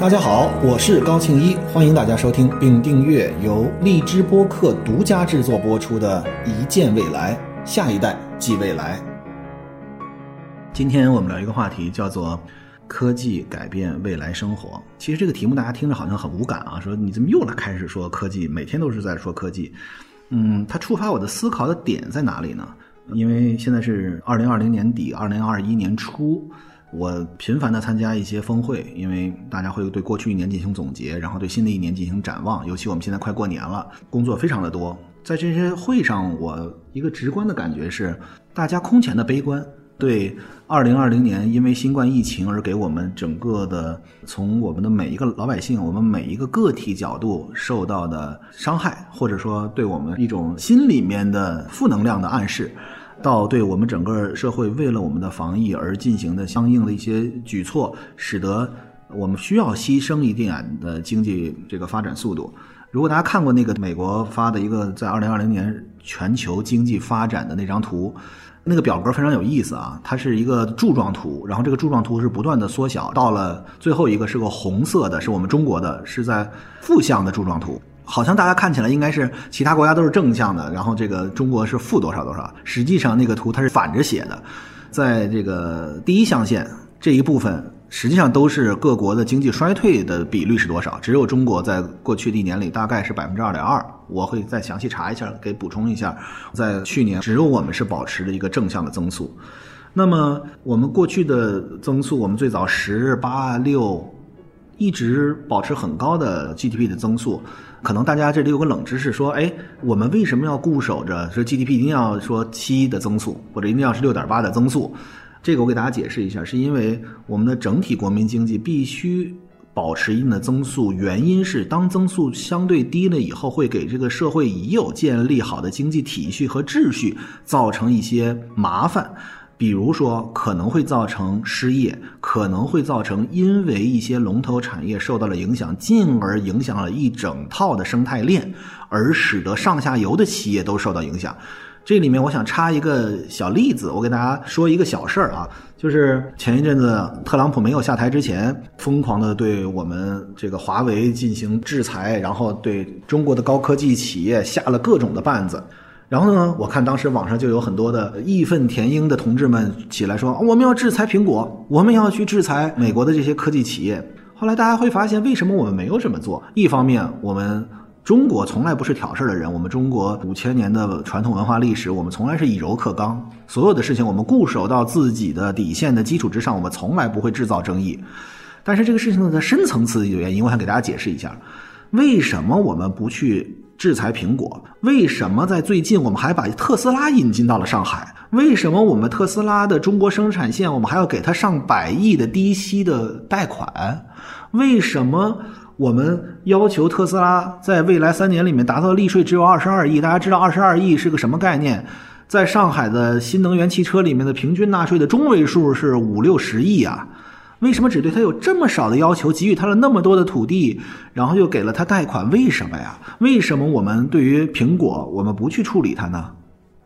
大家好，我是高庆一，欢迎大家收听并订阅由荔枝播客独家制作播出的《一见未来，下一代即未来》。今天我们聊一个话题，叫做“科技改变未来生活”。其实这个题目大家听着好像很无感啊，说你怎么又来开始说科技？每天都是在说科技。嗯，它触发我的思考的点在哪里呢？因为现在是二零二零年底，二零二一年初。我频繁地参加一些峰会，因为大家会对过去一年进行总结，然后对新的一年进行展望。尤其我们现在快过年了，工作非常的多。在这些会上，我一个直观的感觉是，大家空前的悲观，对二零二零年因为新冠疫情而给我们整个的从我们的每一个老百姓、我们每一个个体角度受到的伤害，或者说对我们一种心里面的负能量的暗示。到对我们整个社会为了我们的防疫而进行的相应的一些举措，使得我们需要牺牲一点的经济这个发展速度。如果大家看过那个美国发的一个在二零二零年全球经济发展的那张图，那个表格非常有意思啊，它是一个柱状图，然后这个柱状图是不断的缩小，到了最后一个是个红色的，是我们中国的，是在负向的柱状图。好像大家看起来应该是其他国家都是正向的，然后这个中国是负多少多少。实际上那个图它是反着写的，在这个第一象限这一部分，实际上都是各国的经济衰退的比率是多少。只有中国在过去的一年里大概是百分之二点二。我会再详细查一下，给补充一下，在去年只有我们是保持着一个正向的增速。那么我们过去的增速，我们最早十八六。一直保持很高的 GDP 的增速，可能大家这里有个冷知识，说，哎，我们为什么要固守着说 GDP 一定要说七的增速，或者一定要是六点八的增速？这个我给大家解释一下，是因为我们的整体国民经济必须保持一定的增速，原因是当增速相对低了以后，会给这个社会已有建立好的经济体系和秩序造成一些麻烦。比如说，可能会造成失业，可能会造成因为一些龙头产业受到了影响，进而影响了一整套的生态链，而使得上下游的企业都受到影响。这里面我想插一个小例子，我给大家说一个小事儿啊，就是前一阵子特朗普没有下台之前，疯狂的对我们这个华为进行制裁，然后对中国的高科技企业下了各种的绊子。然后呢？我看当时网上就有很多的义愤填膺的同志们起来说：“我们要制裁苹果，我们要去制裁美国的这些科技企业。”后来大家会发现，为什么我们没有这么做？一方面，我们中国从来不是挑事儿的人，我们中国五千年的传统文化历史，我们从来是以柔克刚，所有的事情我们固守到自己的底线的基础之上，我们从来不会制造争议。但是这个事情的深层次的原因，我想给大家解释一下：为什么我们不去？制裁苹果，为什么在最近我们还把特斯拉引进到了上海？为什么我们特斯拉的中国生产线我们还要给它上百亿的低息的贷款？为什么我们要求特斯拉在未来三年里面达到利税只有二十二亿？大家知道二十二亿是个什么概念？在上海的新能源汽车里面的平均纳税的中位数是五六十亿啊。为什么只对他有这么少的要求，给予他了那么多的土地，然后又给了他贷款？为什么呀？为什么我们对于苹果，我们不去处理它呢？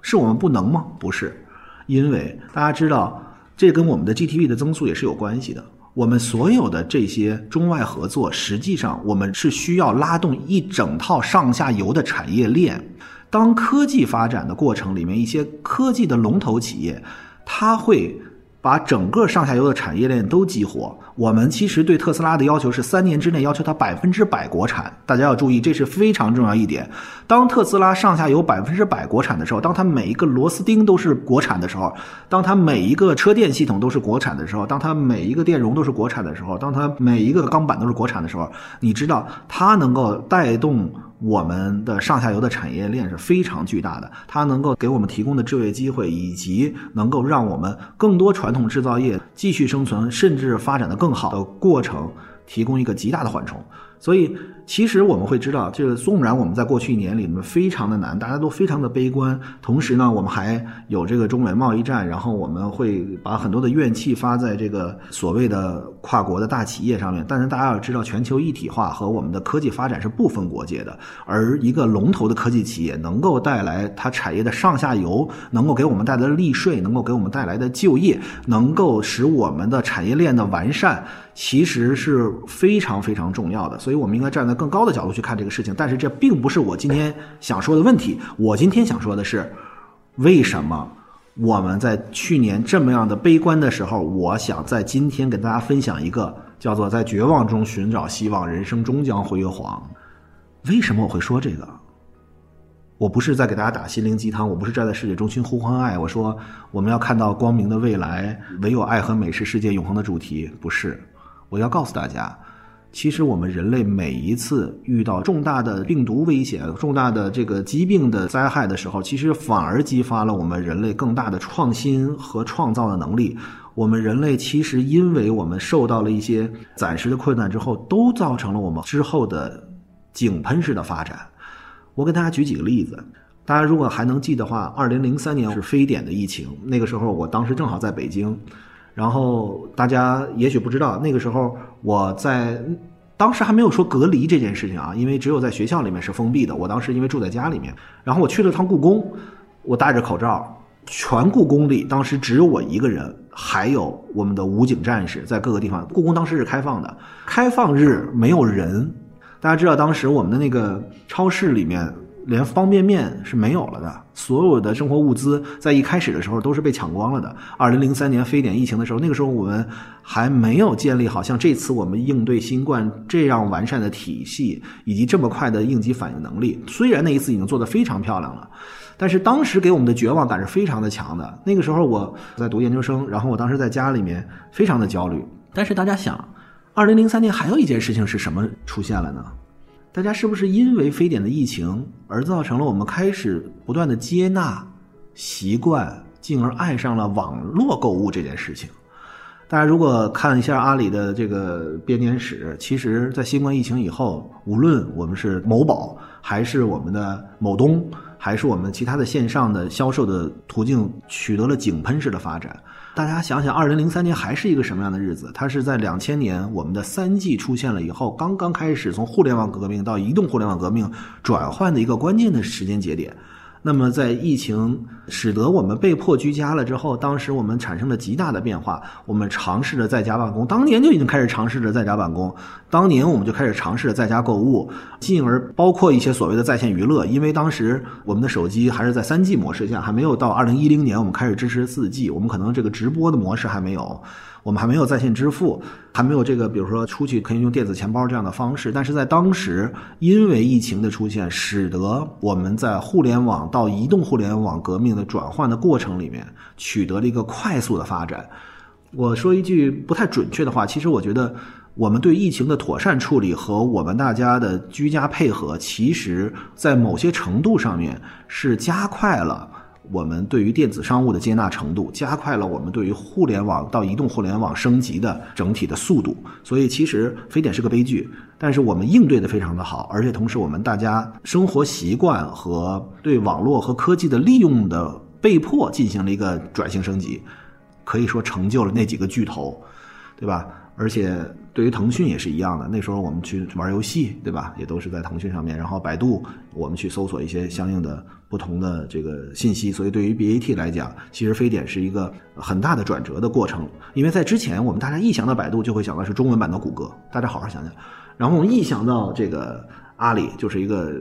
是我们不能吗？不是，因为大家知道，这跟我们的 GTP 的增速也是有关系的。我们所有的这些中外合作，实际上我们是需要拉动一整套上下游的产业链。当科技发展的过程里面，一些科技的龙头企业，它会。把整个上下游的产业链都激活。我们其实对特斯拉的要求是三年之内要求它百分之百国产。大家要注意，这是非常重要一点。当特斯拉上下游百分之百国产的时候，当它每一个螺丝钉都是国产的时候，当它每一个车电系统都是国产的时候，当它每一个电容都是国产的时候，当它每一个钢板都是国产的时候，你知道它能够带动。我们的上下游的产业链是非常巨大的，它能够给我们提供的就业机会，以及能够让我们更多传统制造业继续生存，甚至发展的更好的过程，提供一个极大的缓冲。所以。其实我们会知道，这个纵然我们在过去一年里面非常的难，大家都非常的悲观，同时呢，我们还有这个中美贸易战，然后我们会把很多的怨气发在这个所谓的跨国的大企业上面。但是大家要知道，全球一体化和我们的科技发展是不分国界的，而一个龙头的科技企业能够带来它产业的上下游，能够给我们带来的利税，能够给我们带来的就业，能够使我们的产业链的完善。其实是非常非常重要的，所以我们应该站在更高的角度去看这个事情。但是这并不是我今天想说的问题。我今天想说的是，为什么我们在去年这么样的悲观的时候，我想在今天跟大家分享一个叫做“在绝望中寻找希望，人生终将辉煌”。为什么我会说这个？我不是在给大家打心灵鸡汤，我不是站在世界中心呼唤爱。我说我们要看到光明的未来，唯有爱和美是世界永恒的主题，不是。我要告诉大家，其实我们人类每一次遇到重大的病毒危险、重大的这个疾病的灾害的时候，其实反而激发了我们人类更大的创新和创造的能力。我们人类其实因为我们受到了一些暂时的困难之后，都造成了我们之后的井喷式的发展。我给大家举几个例子，大家如果还能记的话，二零零三年是非典的疫情，那个时候我当时正好在北京。然后大家也许不知道，那个时候我在当时还没有说隔离这件事情啊，因为只有在学校里面是封闭的。我当时因为住在家里面，然后我去了趟故宫，我戴着口罩，全故宫里当时只有我一个人，还有我们的武警战士在各个地方。故宫当时是开放的，开放日没有人。大家知道当时我们的那个超市里面。连方便面是没有了的，所有的生活物资在一开始的时候都是被抢光了的。二零零三年非典疫情的时候，那个时候我们还没有建立好像这次我们应对新冠这样完善的体系，以及这么快的应急反应能力。虽然那一次已经做得非常漂亮了，但是当时给我们的绝望感是非常的强的。那个时候我在读研究生，然后我当时在家里面非常的焦虑。但是大家想，二零零三年还有一件事情是什么出现了呢？大家是不是因为非典的疫情而造成了我们开始不断的接纳、习惯，进而爱上了网络购物这件事情？大家如果看一下阿里的这个编年史，其实，在新冠疫情以后，无论我们是某宝，还是我们的某东，还是我们其他的线上的销售的途径，取得了井喷式的发展。大家想想，二零零三年还是一个什么样的日子？它是在两千年我们的三 G 出现了以后，刚刚开始从互联网革命到移动互联网革命转换的一个关键的时间节点。那么，在疫情使得我们被迫居家了之后，当时我们产生了极大的变化。我们尝试着在家办公，当年就已经开始尝试着在家办公。当年我们就开始尝试着在家购物，进而包括一些所谓的在线娱乐。因为当时我们的手机还是在三 G 模式下，还没有到二零一零年我们开始支持四 G，我们可能这个直播的模式还没有。我们还没有在线支付，还没有这个，比如说出去可以用电子钱包这样的方式。但是在当时，因为疫情的出现，使得我们在互联网到移动互联网革命的转换的过程里面，取得了一个快速的发展。我说一句不太准确的话，其实我觉得，我们对疫情的妥善处理和我们大家的居家配合，其实在某些程度上面是加快了。我们对于电子商务的接纳程度，加快了我们对于互联网到移动互联网升级的整体的速度。所以，其实非典是个悲剧，但是我们应对的非常的好，而且同时我们大家生活习惯和对网络和科技的利用的被迫进行了一个转型升级，可以说成就了那几个巨头，对吧？而且对于腾讯也是一样的，那时候我们去玩游戏，对吧？也都是在腾讯上面。然后百度，我们去搜索一些相应的不同的这个信息。所以对于 BAT 来讲，其实非典是一个很大的转折的过程。因为在之前，我们大家一想到百度，就会想到是中文版的谷歌。大家好好想想，然后我们一想到这个阿里，就是一个。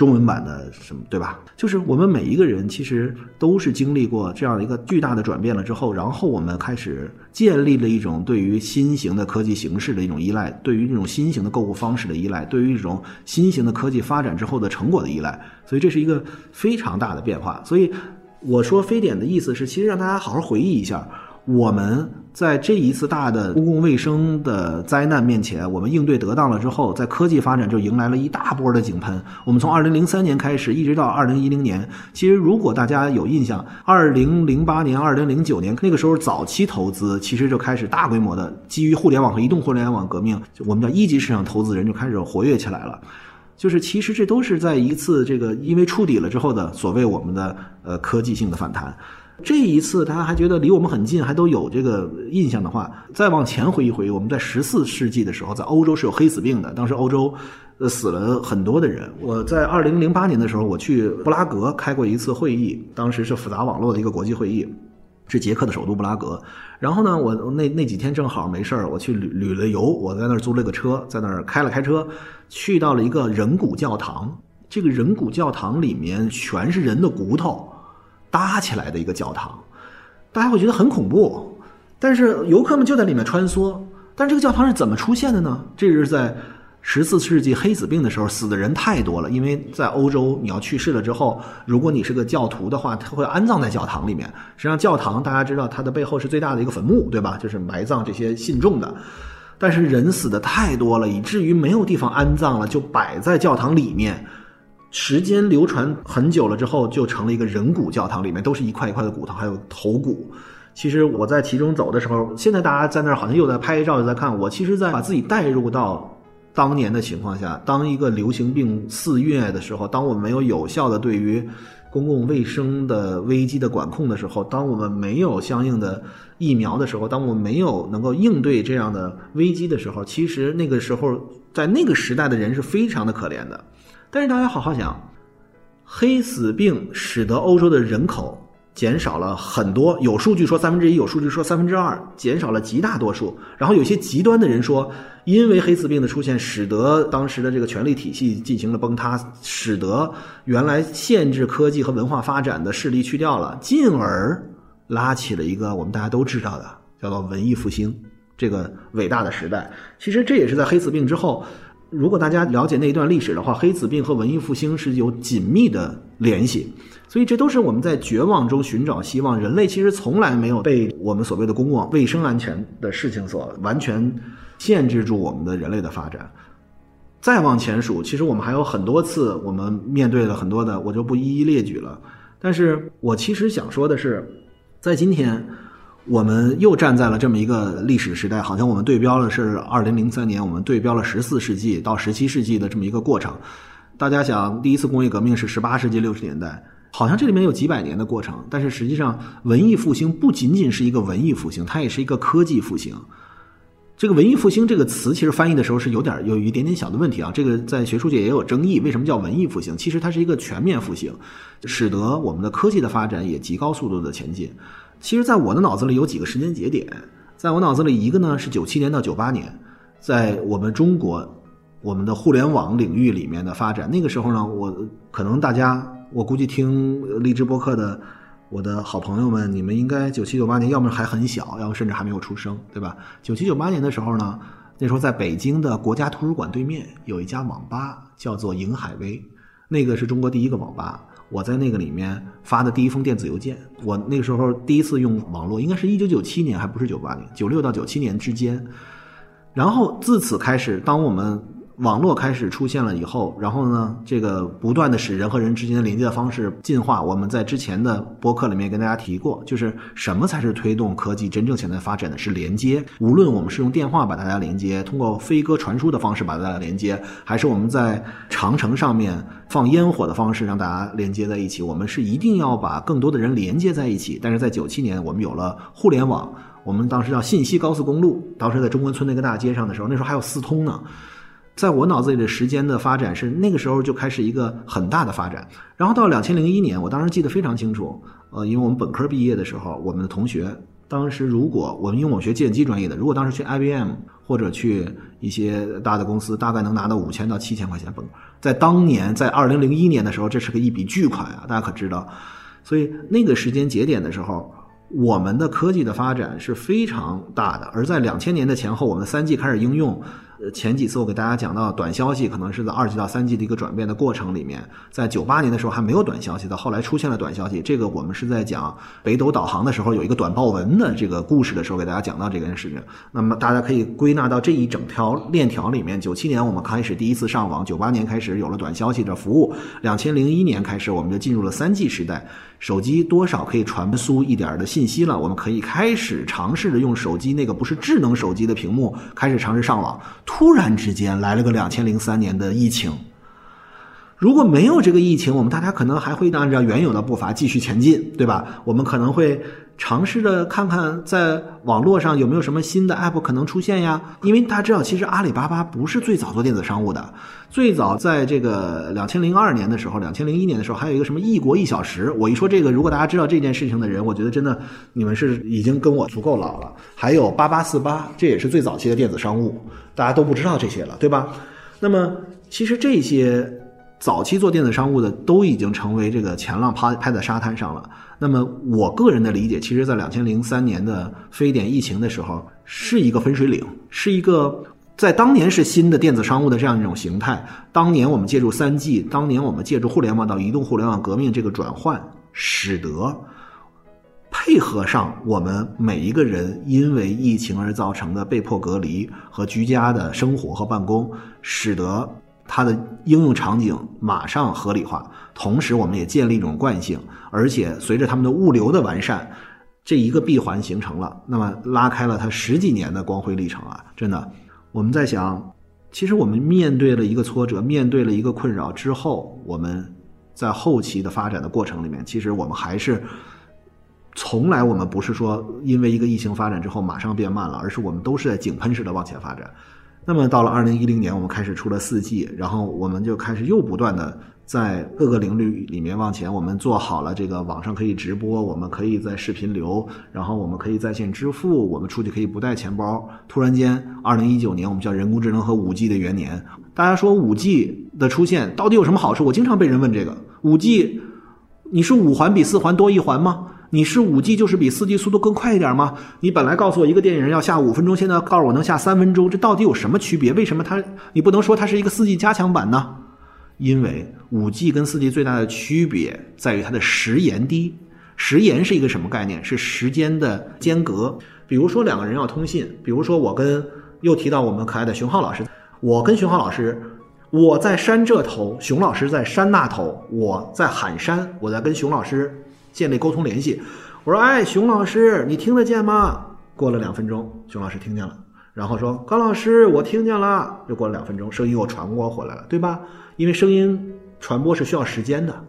中文版的什么对吧？就是我们每一个人其实都是经历过这样一个巨大的转变了之后，然后我们开始建立了一种对于新型的科技形式的一种依赖，对于这种新型的购物方式的依赖，对于这种新型的科技发展之后的成果的依赖。所以这是一个非常大的变化。所以我说非典的意思是，其实让大家好好回忆一下。我们在这一次大的公共卫生的灾难面前，我们应对得当了之后，在科技发展就迎来了一大波的井喷。我们从二零零三年开始，一直到二零一零年。其实，如果大家有印象，二零零八年、二零零九年那个时候早期投资，其实就开始大规模的基于互联网和移动互联网革命，我们叫一级市场投资人就开始活跃起来了。就是其实这都是在一次这个因为触底了之后的所谓我们的呃科技性的反弹。这一次，大家还觉得离我们很近，还都有这个印象的话，再往前回忆回忆，我们在十四世纪的时候，在欧洲是有黑死病的，当时欧洲呃死了很多的人。我在二零零八年的时候，我去布拉格开过一次会议，当时是复杂网络的一个国际会议。是捷克的首都布拉格。然后呢，我那那几天正好没事儿，我去旅旅了游，我在那儿租了个车，在那儿开了开车，去到了一个人骨教堂。这个人骨教堂里面全是人的骨头搭起来的一个教堂，大家会觉得很恐怖。但是游客们就在里面穿梭。但这个教堂是怎么出现的呢？这是在十四世纪黑死病的时候，死的人太多了。因为在欧洲，你要去世了之后，如果你是个教徒的话，他会安葬在教堂里面。实际上，教堂大家知道，它的背后是最大的一个坟墓，对吧？就是埋葬这些信众的。但是人死的太多了，以至于没有地方安葬了，就摆在教堂里面。时间流传很久了之后，就成了一个人骨教堂，里面都是一块一块的骨头，还有头骨。其实我在其中走的时候，现在大家在那儿好像又在拍照，又在看我。其实，在把自己带入到当年的情况下，当一个流行病肆虐的时候，当我们没有有效的对于公共卫生的危机的管控的时候，当我们没有相应的疫苗的时候，当我们没有能够应对这样的危机的时候，其实那个时候在那个时代的人是非常的可怜的。但是大家好好想，黑死病使得欧洲的人口减少了很多，有数据说三分之一，有数据说三分之二，减少了极大多数。然后有些极端的人说，因为黑死病的出现，使得当时的这个权力体系进行了崩塌，使得原来限制科技和文化发展的势力去掉了，进而拉起了一个我们大家都知道的叫做文艺复兴这个伟大的时代。其实这也是在黑死病之后。如果大家了解那一段历史的话，黑死病和文艺复兴是有紧密的联系，所以这都是我们在绝望中寻找希望。人类其实从来没有被我们所谓的公共卫生安全的事情所完全限制住我们的人类的发展。再往前数，其实我们还有很多次，我们面对了很多的，我就不一一列举了。但是我其实想说的是，在今天。我们又站在了这么一个历史时代，好像我们对标的是二零零三年，我们对标了十四世纪到十七世纪的这么一个过程。大家想，第一次工业革命是十八世纪六十年代，好像这里面有几百年的过程。但是实际上，文艺复兴不仅仅是一个文艺复兴，它也是一个科技复兴。这个“文艺复兴”这个词，其实翻译的时候是有点有一点点小的问题啊。这个在学术界也有争议，为什么叫文艺复兴？其实它是一个全面复兴，使得我们的科技的发展也极高速度的前进。其实，在我的脑子里有几个时间节点，在我脑子里，一个呢是九七年到九八年，在我们中国，我们的互联网领域里面的发展。那个时候呢，我可能大家，我估计听荔枝播客的我的好朋友们，你们应该九七九八年，要么还很小，要么甚至还没有出生，对吧？九七九八年的时候呢，那时候在北京的国家图书馆对面有一家网吧，叫做瀛海威，那个是中国第一个网吧。我在那个里面发的第一封电子邮件，我那个时候第一次用网络，应该是一九九七年，还不是九八年，九六到九七年之间。然后自此开始，当我们。网络开始出现了以后，然后呢，这个不断的使人和人之间的连接的方式进化。我们在之前的播客里面跟大家提过，就是什么才是推动科技真正潜在发展的是连接。无论我们是用电话把大家连接，通过飞鸽传书的方式把大家连接，还是我们在长城上面放烟火的方式让大家连接在一起，我们是一定要把更多的人连接在一起。但是在九七年，我们有了互联网，我们当时叫信息高速公路，当时在中关村那个大街上的时候，那时候还有四通呢。在我脑子里的时间的发展是那个时候就开始一个很大的发展，然后到两千零一年，我当时记得非常清楚，呃，因为我们本科毕业的时候，我们的同学当时如果我们因为我学计算机专业的，如果当时去 IBM 或者去一些大的公司，大概能拿到五千到七千块钱本，在当年在二零零一年的时候，这是个一笔巨款啊，大家可知道？所以那个时间节点的时候，我们的科技的发展是非常大的，而在两千年的前后，我们三 G 开始应用。前几次我给大家讲到短消息可能是在二 G 到三 G 的一个转变的过程里面，在九八年的时候还没有短消息的，后来出现了短消息。这个我们是在讲北斗导航的时候有一个短报文的这个故事的时候给大家讲到这件事情。那么大家可以归纳到这一整条链条里面。九七年我们开始第一次上网，九八年开始有了短消息的服务，两千零一年开始我们就进入了三 G 时代。手机多少可以传输一点的信息了，我们可以开始尝试着用手机那个不是智能手机的屏幕开始尝试上网。突然之间来了个两千零三年的疫情，如果没有这个疫情，我们大家可能还会按照原有的步伐继续前进，对吧？我们可能会尝试着看看在网络上有没有什么新的 app 可能出现呀。因为大家知道，其实阿里巴巴不是最早做电子商务的，最早在这个两千零二年的时候，两千零一年的时候，还有一个什么一国一小时。我一说这个，如果大家知道这件事情的人，我觉得真的你们是已经跟我足够老了。还有八八四八，这也是最早期的电子商务，大家都不知道这些了，对吧？那么其实这些。早期做电子商务的都已经成为这个前浪拍拍在沙滩上了。那么我个人的理解，其实，在两千零三年的非典疫情的时候，是一个分水岭，是一个在当年是新的电子商务的这样一种形态。当年我们借助三 G，当年我们借助互联网到移动互联网革命这个转换，使得配合上我们每一个人因为疫情而造成的被迫隔离和居家的生活和办公，使得。它的应用场景马上合理化，同时我们也建立一种惯性，而且随着他们的物流的完善，这一个闭环形成了，那么拉开了它十几年的光辉历程啊！真的，我们在想，其实我们面对了一个挫折，面对了一个困扰之后，我们在后期的发展的过程里面，其实我们还是从来我们不是说因为一个疫情发展之后马上变慢了，而是我们都是在井喷式的往前发展。那么到了二零一零年，我们开始出了四 G，然后我们就开始又不断的在各个领域里面往前。我们做好了这个网上可以直播，我们可以在视频流，然后我们可以在线支付，我们出去可以不带钱包。突然间，二零一九年我们叫人工智能和五 G 的元年。大家说五 G 的出现到底有什么好处？我经常被人问这个：五 G，你是五环比四环多一环吗？你是五 G 就是比四 G 速度更快一点吗？你本来告诉我一个电影要下五分钟，现在告诉我能下三分钟，这到底有什么区别？为什么它你不能说它是一个四 G 加强版呢？因为五 G 跟四 G 最大的区别在于它的时延低。时延是一个什么概念？是时间的间隔。比如说两个人要通信，比如说我跟又提到我们可爱的熊浩老师，我跟熊浩老师，我在山这头，熊老师在山那头，我在喊山，我在跟熊老师。建立沟通联系，我说：“哎，熊老师，你听得见吗？”过了两分钟，熊老师听见了，然后说：“高老师，我听见了。”又过了两分钟，声音又传播回来了，对吧？因为声音传播是需要时间的，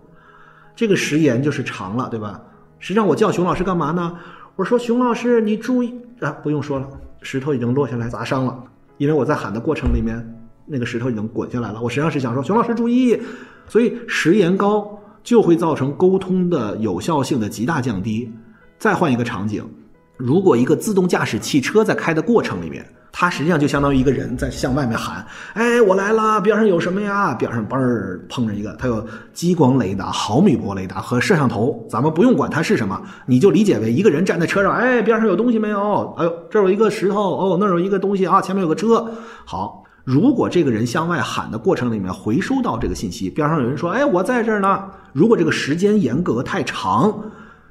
这个时延就是长了，对吧？实际上，我叫熊老师干嘛呢？我说：“熊老师，你注意啊！”不用说了，石头已经落下来砸伤了，因为我在喊的过程里面，那个石头已经滚下来了。我实际上是想说：“熊老师注意。”所以时延高。就会造成沟通的有效性的极大降低。再换一个场景，如果一个自动驾驶汽车在开的过程里面，它实际上就相当于一个人在向外面喊：“哎，我来了！边上有什么呀？”边上嘣儿碰着一个，它有激光雷达、毫米波雷达和摄像头。咱们不用管它是什么，你就理解为一个人站在车上，哎，边上有东西没有？哎呦，这有一个石头，哦，那有一个东西啊，前面有个车。好。如果这个人向外喊的过程里面回收到这个信息，边上有人说：“哎，我在这儿呢。”如果这个时间严格太长，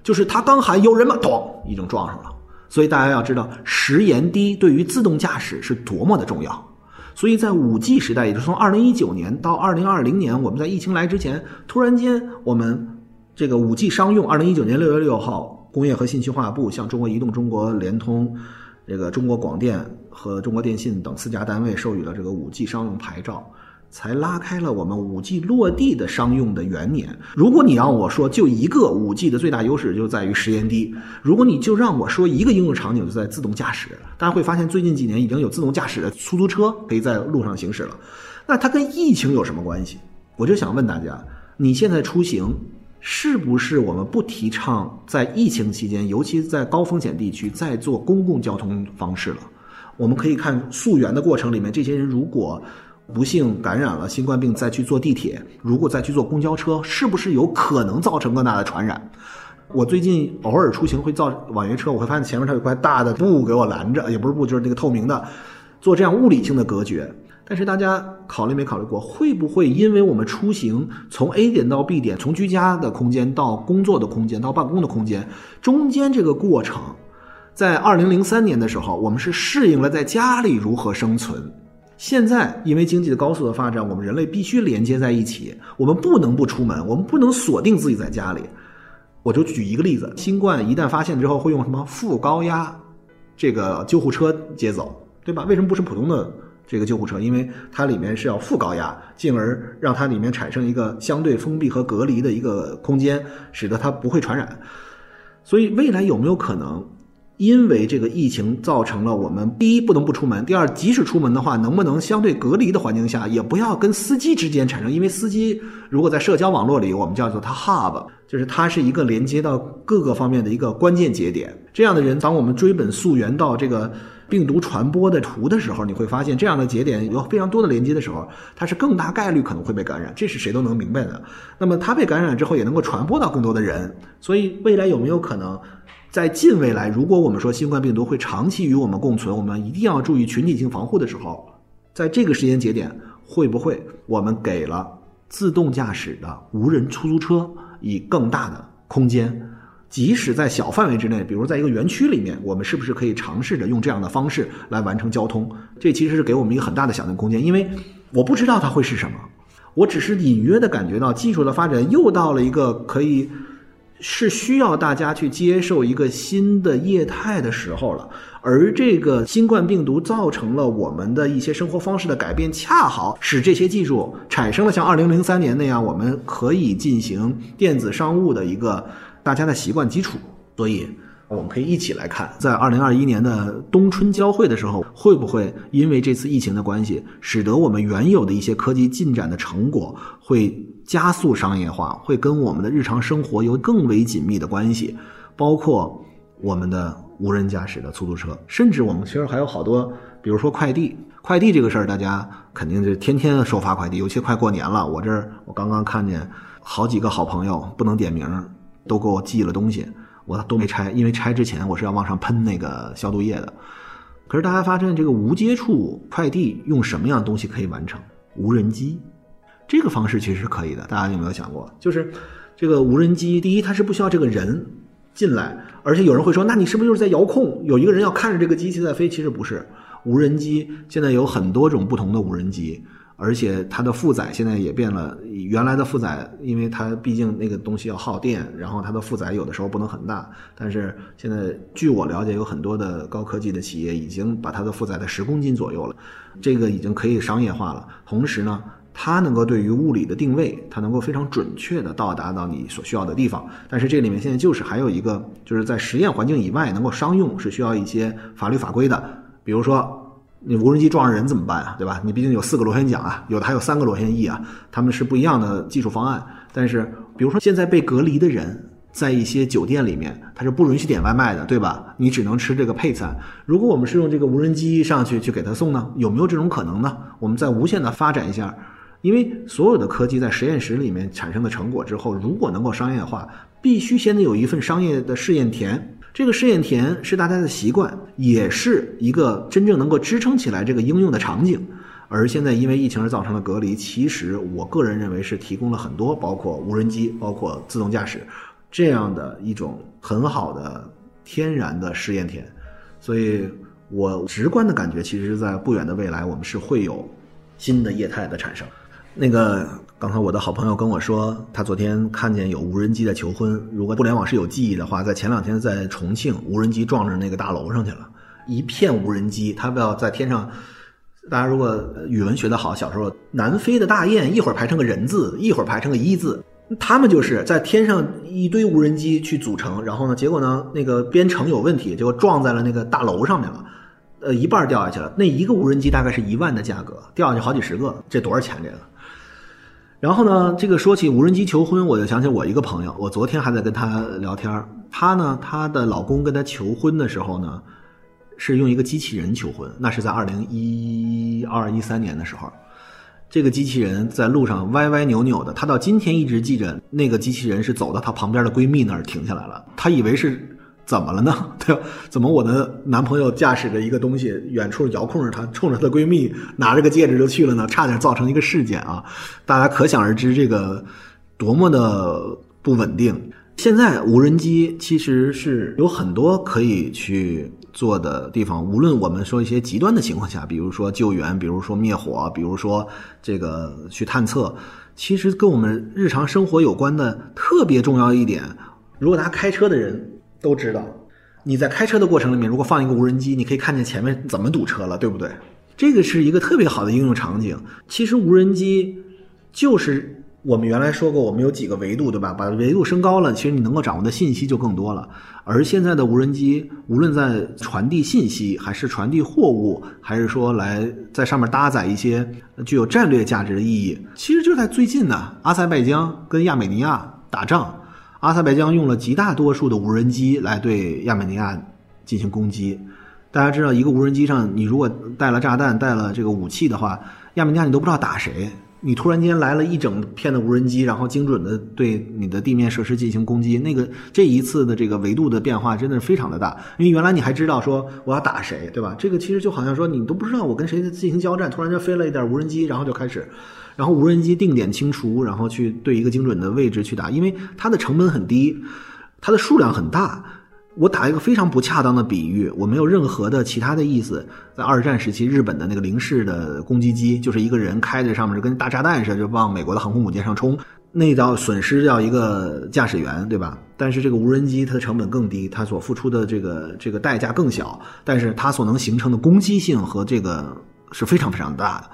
就是他刚喊有人吗？咚，已经撞上了。所以大家要知道，时延低对于自动驾驶是多么的重要。所以在五 G 时代，也就是从二零一九年到二零二零年，我们在疫情来之前，突然间我们这个五 G 商用，二零一九年六月六号，工业和信息化部向中国移动、中国联通。这个中国广电和中国电信等四家单位授予了这个五 G 商用牌照，才拉开了我们五 G 落地的商用的元年。如果你让我说就一个五 G 的最大优势就在于时延低，如果你就让我说一个应用场景就在自动驾驶，大家会发现最近几年已经有自动驾驶的出租车可以在路上行驶了。那它跟疫情有什么关系？我就想问大家，你现在出行？是不是我们不提倡在疫情期间，尤其在高风险地区再做公共交通方式了？我们可以看溯源的过程里面，这些人如果不幸感染了新冠病，再去坐地铁，如果再去坐公交车，是不是有可能造成更大的传染？我最近偶尔出行会造网约车，我会发现前面它有块大的布给我拦着，也不是布，就是那个透明的，做这样物理性的隔绝。但是大家考虑没考虑过，会不会因为我们出行从 A 点到 B 点，从居家的空间到工作的空间到办公的空间，中间这个过程，在二零零三年的时候，我们是适应了在家里如何生存。现在因为经济的高速的发展，我们人类必须连接在一起，我们不能不出门，我们不能锁定自己在家里。我就举一个例子，新冠一旦发现之后，会用什么负高压这个救护车接走，对吧？为什么不是普通的？这个救护车，因为它里面是要负高压，进而让它里面产生一个相对封闭和隔离的一个空间，使得它不会传染。所以未来有没有可能？因为这个疫情造成了我们第一不能不出门，第二即使出门的话，能不能相对隔离的环境下，也不要跟司机之间产生，因为司机如果在社交网络里，我们叫做他 hub，就是他是一个连接到各个方面的一个关键节点。这样的人，当我们追本溯源到这个病毒传播的图的时候，你会发现这样的节点有非常多的连接的时候，它是更大概率可能会被感染，这是谁都能明白的。那么他被感染之后，也能够传播到更多的人，所以未来有没有可能？在近未来，如果我们说新冠病毒会长期与我们共存，我们一定要注意群体性防护的时候，在这个时间节点，会不会我们给了自动驾驶的无人出租车以更大的空间？即使在小范围之内，比如在一个园区里面，我们是不是可以尝试着用这样的方式来完成交通？这其实是给我们一个很大的想象空间，因为我不知道它会是什么，我只是隐约的感觉到技术的发展又到了一个可以。是需要大家去接受一个新的业态的时候了，而这个新冠病毒造成了我们的一些生活方式的改变，恰好使这些技术产生了像二零零三年那样，我们可以进行电子商务的一个大家的习惯基础，所以。我们可以一起来看，在二零二一年的冬春交汇的时候，会不会因为这次疫情的关系，使得我们原有的一些科技进展的成果会加速商业化，会跟我们的日常生活有更为紧密的关系？包括我们的无人驾驶的出租车，甚至我们其实还有好多，比如说快递。快递这个事儿，大家肯定就天天收发快递，尤其快过年了。我这儿我刚刚看见好几个好朋友，不能点名，都给我寄了东西。我都没拆，因为拆之前我是要往上喷那个消毒液的。可是大家发现，这个无接触快递用什么样的东西可以完成？无人机，这个方式其实是可以的。大家有没有想过？就是这个无人机，第一它是不需要这个人进来，而且有人会说，那你是不是就是在遥控？有一个人要看着这个机器在飞？其实不是，无人机现在有很多种不同的无人机。而且它的负载现在也变了，原来的负载，因为它毕竟那个东西要耗电，然后它的负载有的时候不能很大。但是现在据我了解，有很多的高科技的企业已经把它的负载在十公斤左右了，这个已经可以商业化了。同时呢，它能够对于物理的定位，它能够非常准确的到达到你所需要的地方。但是这里面现在就是还有一个，就是在实验环境以外能够商用，是需要一些法律法规的，比如说。你无人机撞上人怎么办啊？对吧？你毕竟有四个螺旋桨啊，有的还有三个螺旋翼啊，他们是不一样的技术方案。但是，比如说现在被隔离的人，在一些酒店里面，他是不允许点外卖的，对吧？你只能吃这个配餐。如果我们是用这个无人机上去去给他送呢，有没有这种可能呢？我们在无限的发展一下，因为所有的科技在实验室里面产生的成果之后，如果能够商业化，必须先得有一份商业的试验田。这个试验田是大家的习惯，也是一个真正能够支撑起来这个应用的场景。而现在因为疫情而造成的隔离，其实我个人认为是提供了很多，包括无人机、包括自动驾驶这样的一种很好的天然的试验田。所以我直观的感觉，其实，在不远的未来，我们是会有新的业态的产生。那个刚才我的好朋友跟我说，他昨天看见有无人机在求婚。如果互联网是有记忆的话，在前两天在重庆，无人机撞着那个大楼上去了，一片无人机，他们要在天上。大家如果语文学得好，小时候南飞的大雁一会儿排成个人字，一会儿排成个一字，他们就是在天上一堆无人机去组成，然后呢，结果呢那个编程有问题，结果撞在了那个大楼上面了。呃，一半掉下去了。那一个无人机大概是一万的价格，掉下去好几十个，这多少钱？这个。然后呢，这个说起无人机求婚，我就想起我一个朋友，我昨天还在跟他聊天。她呢，她的老公跟她求婚的时候呢，是用一个机器人求婚。那是在二零一二一三年的时候，这个机器人在路上歪歪扭扭的，她到今天一直记着那个机器人是走到她旁边的闺蜜那儿停下来了，她以为是。怎么了呢？对吧？怎么我的男朋友驾驶着一个东西，远处遥控着他，冲着他的闺蜜拿着个戒指就去了呢？差点造成一个事件啊！大家可想而知，这个多么的不稳定。现在无人机其实是有很多可以去做的地方，无论我们说一些极端的情况下，比如说救援，比如说灭火，比如说这个去探测，其实跟我们日常生活有关的特别重要一点。如果大家开车的人。都知道，你在开车的过程里面，如果放一个无人机，你可以看见前面怎么堵车了，对不对？这个是一个特别好的应用场景。其实无人机就是我们原来说过，我们有几个维度，对吧？把维度升高了，其实你能够掌握的信息就更多了。而现在的无人机，无论在传递信息，还是传递货物，还是说来在上面搭载一些具有战略价值的意义，其实就在最近呢，阿塞拜疆跟亚美尼亚打仗，阿塞拜疆用了极大多数的无人机来对亚美尼亚进行攻击。大家知道，一个无人机上，你如果带了炸弹、带了这个武器的话，亚美尼亚你都不知道打谁。你突然间来了一整片的无人机，然后精准的对你的地面设施进行攻击，那个这一次的这个维度的变化真的是非常的大。因为原来你还知道说我要打谁，对吧？这个其实就好像说你都不知道我跟谁进行交战，突然间飞了一点无人机，然后就开始，然后无人机定点清除，然后去对一个精准的位置去打，因为它的成本很低，它的数量很大。我打一个非常不恰当的比喻，我没有任何的其他的意思。在二战时期，日本的那个零式的攻击机，就是一个人开在上面，就跟大炸弹似的，就往美国的航空母舰上冲。那叫损失掉一个驾驶员，对吧？但是这个无人机它的成本更低，它所付出的这个这个代价更小，但是它所能形成的攻击性和这个是非常非常大的。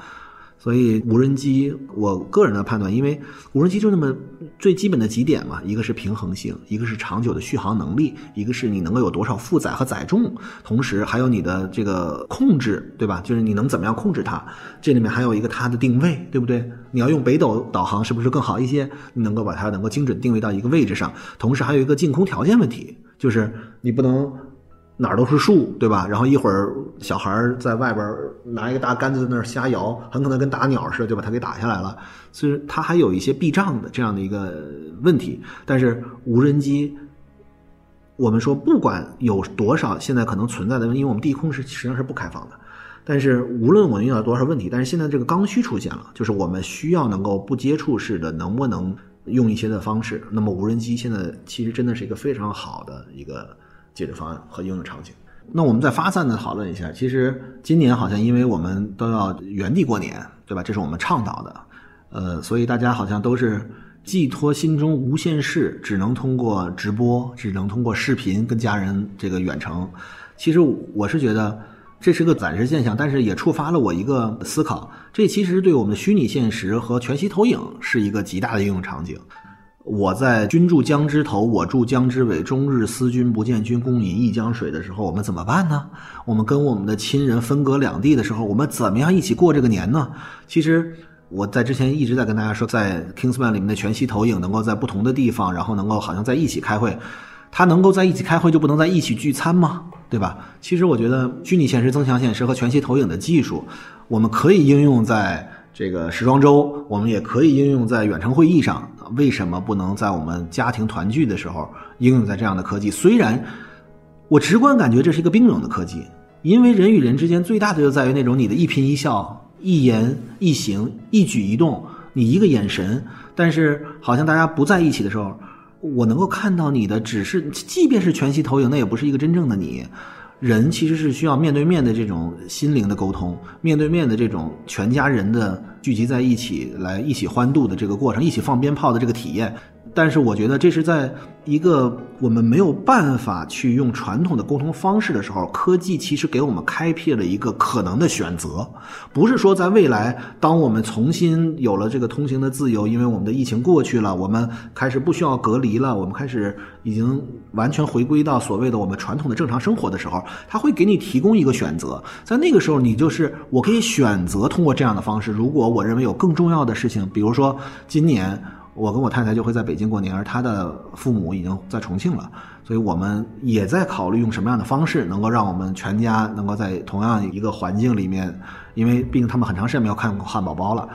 所以无人机，我个人的判断，因为无人机就那么最基本的几点嘛，一个是平衡性，一个是长久的续航能力，一个是你能够有多少负载和载重，同时还有你的这个控制，对吧？就是你能怎么样控制它？这里面还有一个它的定位，对不对？你要用北斗导航是不是更好一些？你能够把它能够精准定位到一个位置上，同时还有一个净空条件问题，就是你不能。哪儿都是树，对吧？然后一会儿小孩在外边拿一个大杆子在那儿瞎摇，很可能跟打鸟似的，就把它给打下来了。所以它还有一些避障的这样的一个问题。但是无人机，我们说不管有多少现在可能存在的，因为我们地空是实际上是不开放的。但是无论我们遇到多少问题，但是现在这个刚需出现了，就是我们需要能够不接触式的，能不能用一些的方式？那么无人机现在其实真的是一个非常好的一个。解决方案和应用场景。那我们再发散的讨论一下，其实今年好像因为我们都要原地过年，对吧？这是我们倡导的，呃，所以大家好像都是寄托心中无限事，只能通过直播，只能通过视频跟家人这个远程。其实我是觉得这是个暂时现象，但是也触发了我一个思考，这其实对我们的虚拟现实和全息投影是一个极大的应用场景。我在君住江之头，我住江之尾，终日思君不见君，共饮一江水的时候，我们怎么办呢？我们跟我们的亲人分隔两地的时候，我们怎么样一起过这个年呢？其实我在之前一直在跟大家说，在 Kingsman 里面的全息投影能够在不同的地方，然后能够好像在一起开会，它能够在一起开会就不能在一起聚餐吗？对吧？其实我觉得虚拟现实、增强现实和全息投影的技术，我们可以应用在。这个时装周，我们也可以应用在远程会议上。为什么不能在我们家庭团聚的时候应用在这样的科技？虽然我直观感觉这是一个冰冷的科技，因为人与人之间最大的就在于那种你的一颦一笑、一言一行、一举一动，你一个眼神。但是好像大家不在一起的时候，我能够看到你的，只是即便是全息投影，那也不是一个真正的你。人其实是需要面对面的这种心灵的沟通，面对面的这种全家人的聚集在一起来一起欢度的这个过程，一起放鞭炮的这个体验。但是我觉得这是在一个我们没有办法去用传统的沟通方式的时候，科技其实给我们开辟了一个可能的选择。不是说在未来，当我们重新有了这个通行的自由，因为我们的疫情过去了，我们开始不需要隔离了，我们开始已经完全回归到所谓的我们传统的正常生活的时候，他会给你提供一个选择。在那个时候，你就是我可以选择通过这样的方式。如果我认为有更重要的事情，比如说今年。我跟我太太就会在北京过年，而她的父母已经在重庆了，所以我们也在考虑用什么样的方式能够让我们全家能够在同样一个环境里面，因为毕竟他们很长时间没有看过汉堡包了。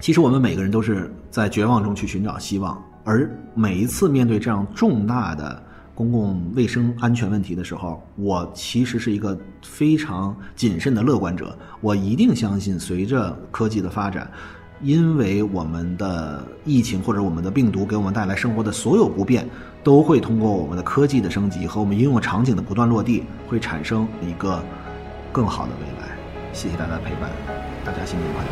其实我们每个人都是在绝望中去寻找希望，而每一次面对这样重大的公共卫生安全问题的时候，我其实是一个非常谨慎的乐观者。我一定相信，随着科技的发展。因为我们的疫情或者我们的病毒给我们带来生活的所有不便，都会通过我们的科技的升级和我们应用场景的不断落地，会产生一个更好的未来。谢谢大家的陪伴，大家新年快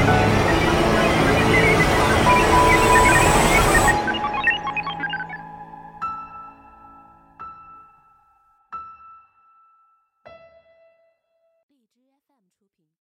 乐。